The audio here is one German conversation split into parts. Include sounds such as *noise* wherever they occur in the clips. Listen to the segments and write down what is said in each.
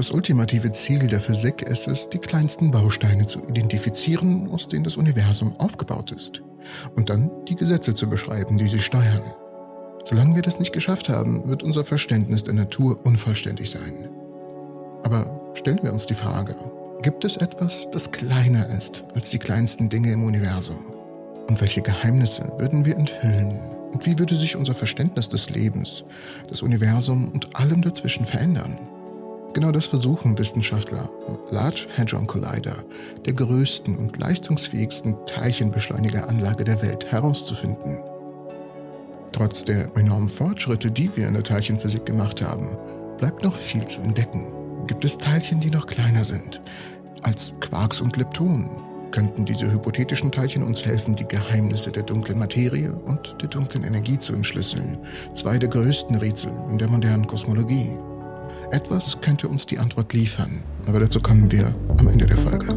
Das ultimative Ziel der Physik ist es, die kleinsten Bausteine zu identifizieren, aus denen das Universum aufgebaut ist, und dann die Gesetze zu beschreiben, die sie steuern. Solange wir das nicht geschafft haben, wird unser Verständnis der Natur unvollständig sein. Aber stellen wir uns die Frage, gibt es etwas, das kleiner ist als die kleinsten Dinge im Universum? Und welche Geheimnisse würden wir enthüllen? Und wie würde sich unser Verständnis des Lebens, des Universums und allem dazwischen verändern? Genau das versuchen Wissenschaftler am Large Hadron Collider, der größten und leistungsfähigsten Teilchenbeschleunigeranlage der Welt, herauszufinden. Trotz der enormen Fortschritte, die wir in der Teilchenphysik gemacht haben, bleibt noch viel zu entdecken. Gibt es Teilchen, die noch kleiner sind als Quarks und Leptonen? Könnten diese hypothetischen Teilchen uns helfen, die Geheimnisse der dunklen Materie und der dunklen Energie zu entschlüsseln? Zwei der größten Rätsel in der modernen Kosmologie. Etwas könnte uns die Antwort liefern, aber dazu kommen wir am Ende der Folge.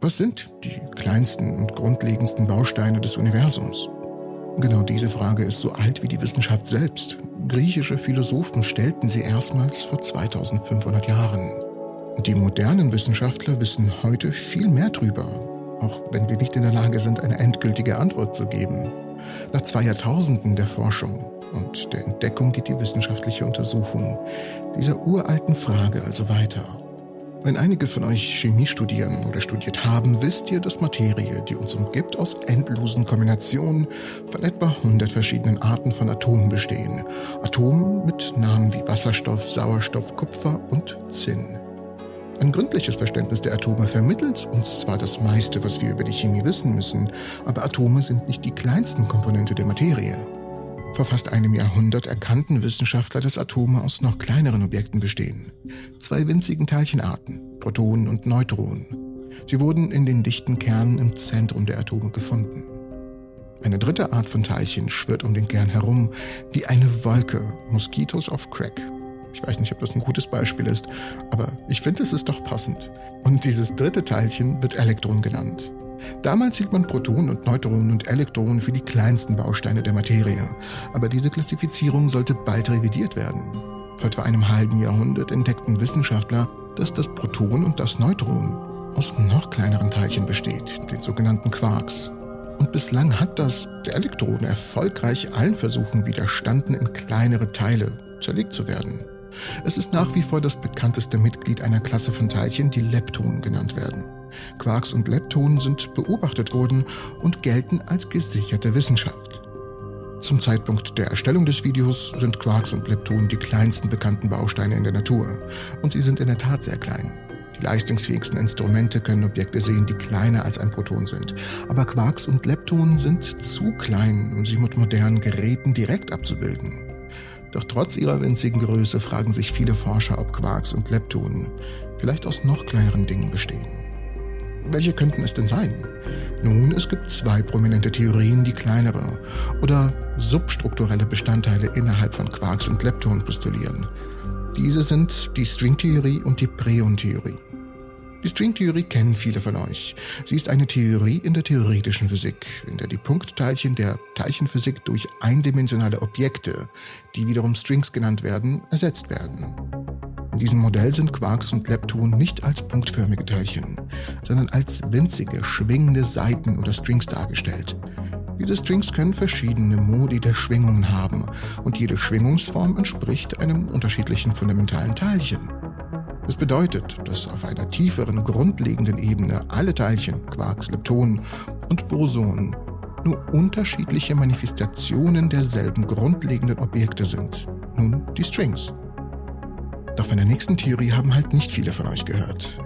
Was sind die kleinsten und grundlegendsten Bausteine des Universums? Genau diese Frage ist so alt wie die Wissenschaft selbst. Griechische Philosophen stellten sie erstmals vor 2500 Jahren. Die modernen Wissenschaftler wissen heute viel mehr drüber, auch wenn wir nicht in der Lage sind, eine endgültige Antwort zu geben. Nach zwei Jahrtausenden der Forschung und der Entdeckung geht die wissenschaftliche Untersuchung dieser uralten Frage also weiter. Wenn einige von euch Chemie studieren oder studiert haben, wisst ihr, dass Materie, die uns umgibt, aus endlosen Kombinationen von etwa 100 verschiedenen Arten von Atomen bestehen. Atomen mit Namen wie Wasserstoff, Sauerstoff, Kupfer und Zinn. Ein gründliches Verständnis der Atome vermittelt uns zwar das meiste, was wir über die Chemie wissen müssen, aber Atome sind nicht die kleinsten Komponente der Materie. Vor fast einem Jahrhundert erkannten Wissenschaftler, dass Atome aus noch kleineren Objekten bestehen. Zwei winzigen Teilchenarten, Protonen und Neutronen. Sie wurden in den dichten Kernen im Zentrum der Atome gefunden. Eine dritte Art von Teilchen schwirrt um den Kern herum, wie eine Wolke, Mosquitos of Crack. Ich weiß nicht, ob das ein gutes Beispiel ist, aber ich finde, es ist doch passend. Und dieses dritte Teilchen wird Elektron genannt. Damals hielt man Protonen und Neutronen und Elektronen für die kleinsten Bausteine der Materie, aber diese Klassifizierung sollte bald revidiert werden. Vor etwa einem halben Jahrhundert entdeckten Wissenschaftler, dass das Proton und das Neutron aus noch kleineren Teilchen besteht, den sogenannten Quarks. Und bislang hat das der Elektron erfolgreich allen Versuchen widerstanden, in kleinere Teile zerlegt zu werden. Es ist nach wie vor das bekannteste Mitglied einer Klasse von Teilchen, die Leptonen genannt werden. Quarks und Leptonen sind beobachtet worden und gelten als gesicherte Wissenschaft. Zum Zeitpunkt der Erstellung des Videos sind Quarks und Leptonen die kleinsten bekannten Bausteine in der Natur. Und sie sind in der Tat sehr klein. Die leistungsfähigsten Instrumente können Objekte sehen, die kleiner als ein Proton sind. Aber Quarks und Leptonen sind zu klein, um sie mit modernen Geräten direkt abzubilden. Doch trotz ihrer winzigen Größe fragen sich viele Forscher, ob Quarks und Leptonen vielleicht aus noch kleineren Dingen bestehen. Welche könnten es denn sein? Nun, es gibt zwei prominente Theorien, die kleinere oder substrukturelle Bestandteile innerhalb von Quarks und Leptonen postulieren. Diese sind die Stringtheorie und die Preon-Theorie. Die Stringtheorie kennen viele von euch. Sie ist eine Theorie in der theoretischen Physik, in der die Punktteilchen der Teilchenphysik durch eindimensionale Objekte, die wiederum Strings genannt werden, ersetzt werden. In diesem Modell sind Quarks und Leptonen nicht als punktförmige Teilchen, sondern als winzige, schwingende Seiten oder Strings dargestellt. Diese Strings können verschiedene Modi der Schwingungen haben und jede Schwingungsform entspricht einem unterschiedlichen fundamentalen Teilchen. Das bedeutet, dass auf einer tieferen, grundlegenden Ebene alle Teilchen, Quarks, Leptonen und Bosonen nur unterschiedliche Manifestationen derselben grundlegenden Objekte sind. Nun die Strings. Doch von der nächsten Theorie haben halt nicht viele von euch gehört.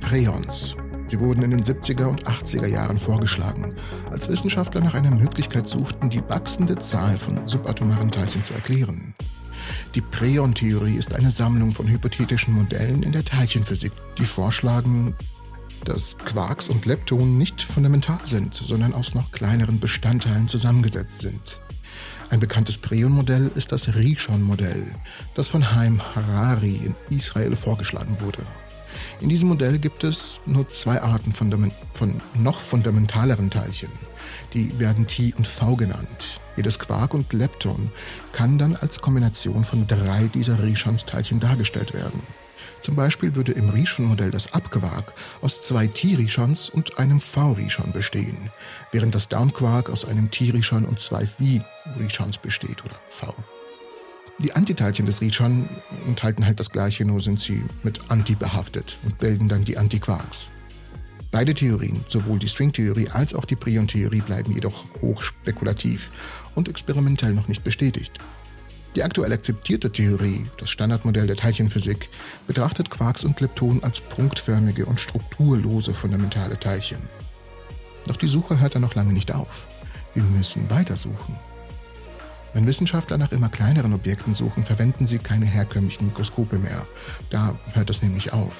Preons. Sie wurden in den 70er und 80er Jahren vorgeschlagen, als Wissenschaftler nach einer Möglichkeit suchten, die wachsende Zahl von subatomaren Teilchen zu erklären. Die Preon-Theorie ist eine Sammlung von hypothetischen Modellen in der Teilchenphysik, die vorschlagen, dass Quarks und Leptonen nicht fundamental sind, sondern aus noch kleineren Bestandteilen zusammengesetzt sind. Ein bekanntes Preon-Modell ist das Rishon-Modell, das von Haim Harari in Israel vorgeschlagen wurde. In diesem Modell gibt es nur zwei Arten von, von noch fundamentaleren Teilchen. Die werden T und V genannt. Jedes Quark und Lepton kann dann als Kombination von drei dieser Rishons-Teilchen dargestellt werden. Zum Beispiel würde im Rishon-Modell das Abquark aus zwei T-Rishons und einem V-Rishon bestehen, während das Downquark aus einem T-Rishon und zwei V-Rishons besteht oder V. Die Antiteilchen des Rishon enthalten halt das gleiche, nur sind sie mit Anti behaftet und bilden dann die Antiquarks. Beide Theorien, sowohl die Stringtheorie als auch die Prion-Theorie, bleiben jedoch hochspekulativ und experimentell noch nicht bestätigt. Die aktuell akzeptierte Theorie, das Standardmodell der Teilchenphysik, betrachtet Quarks und Leptonen als punktförmige und strukturlose fundamentale Teilchen. Doch die Suche hört da noch lange nicht auf. Wir müssen weitersuchen. Wenn Wissenschaftler nach immer kleineren Objekten suchen, verwenden sie keine herkömmlichen Mikroskope mehr. Da hört es nämlich auf.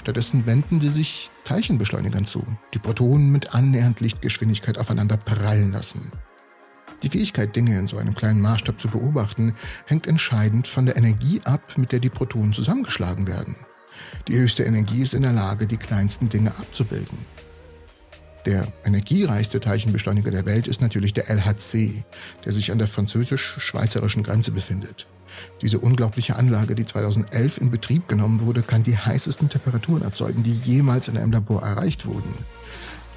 Stattdessen wenden sie sich Teilchenbeschleunigern zu, die Protonen mit annähernd Lichtgeschwindigkeit aufeinander prallen lassen. Die Fähigkeit, Dinge in so einem kleinen Maßstab zu beobachten, hängt entscheidend von der Energie ab, mit der die Protonen zusammengeschlagen werden. Die höchste Energie ist in der Lage, die kleinsten Dinge abzubilden. Der energiereichste Teilchenbeschleuniger der Welt ist natürlich der LHC, der sich an der französisch-schweizerischen Grenze befindet. Diese unglaubliche Anlage, die 2011 in Betrieb genommen wurde, kann die heißesten Temperaturen erzeugen, die jemals in einem Labor erreicht wurden.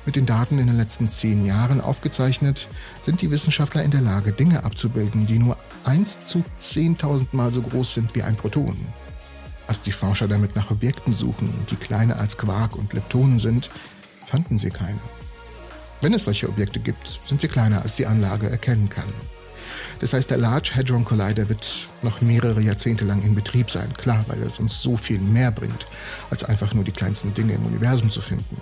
Mit den Daten in den letzten zehn Jahren aufgezeichnet, sind die Wissenschaftler in der Lage, Dinge abzubilden, die nur 1 zu 10.000 Mal so groß sind wie ein Proton. Als die Forscher damit nach Objekten suchen, die kleiner als Quark und Leptonen sind, fanden sie keine. Wenn es solche Objekte gibt, sind sie kleiner, als die Anlage erkennen kann. Das heißt, der Large Hadron Collider wird noch mehrere Jahrzehnte lang in Betrieb sein. Klar, weil es uns so viel mehr bringt, als einfach nur die kleinsten Dinge im Universum zu finden.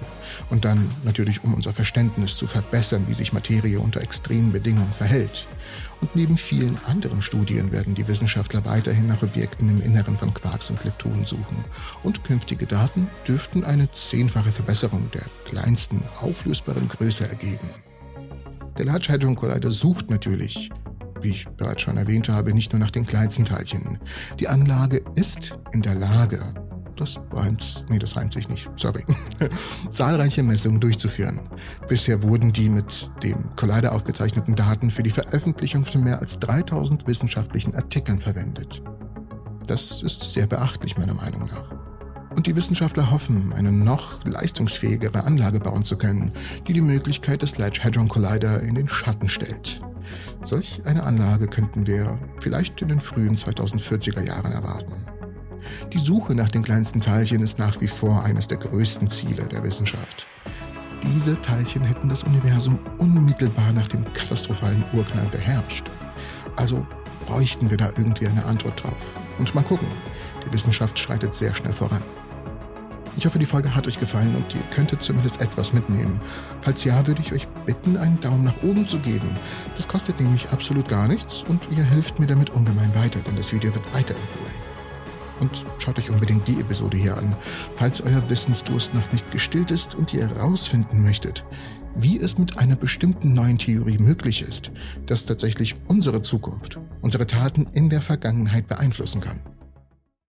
Und dann natürlich, um unser Verständnis zu verbessern, wie sich Materie unter extremen Bedingungen verhält. Und neben vielen anderen Studien werden die Wissenschaftler weiterhin nach Objekten im Inneren von Quarks und Leptonen suchen. Und künftige Daten dürften eine zehnfache Verbesserung der kleinsten auflösbaren Größe ergeben. Der Large Hadron Collider sucht natürlich wie ich bereits schon erwähnt habe, nicht nur nach den kleinsten Teilchen. Die Anlage ist in der Lage, das reimt, nee, das reimt sich nicht, sorry, *laughs* zahlreiche Messungen durchzuführen. Bisher wurden die mit dem Collider aufgezeichneten Daten für die Veröffentlichung von mehr als 3000 wissenschaftlichen Artikeln verwendet. Das ist sehr beachtlich meiner Meinung nach. Und die Wissenschaftler hoffen, eine noch leistungsfähigere Anlage bauen zu können, die die Möglichkeit des Large Hadron Collider in den Schatten stellt. Solch eine Anlage könnten wir vielleicht in den frühen 2040er Jahren erwarten. Die Suche nach den kleinsten Teilchen ist nach wie vor eines der größten Ziele der Wissenschaft. Diese Teilchen hätten das Universum unmittelbar nach dem katastrophalen Urknall beherrscht. Also bräuchten wir da irgendwie eine Antwort drauf. Und mal gucken, die Wissenschaft schreitet sehr schnell voran. Ich hoffe, die Folge hat euch gefallen und ihr könntet zumindest etwas mitnehmen. Falls ja, würde ich euch bitten, einen Daumen nach oben zu geben. Das kostet nämlich absolut gar nichts und ihr hilft mir damit ungemein weiter, denn das Video wird weiterempfohlen. Und schaut euch unbedingt die Episode hier an, falls euer Wissensdurst noch nicht gestillt ist und ihr herausfinden möchtet, wie es mit einer bestimmten neuen Theorie möglich ist, dass tatsächlich unsere Zukunft, unsere Taten in der Vergangenheit beeinflussen kann.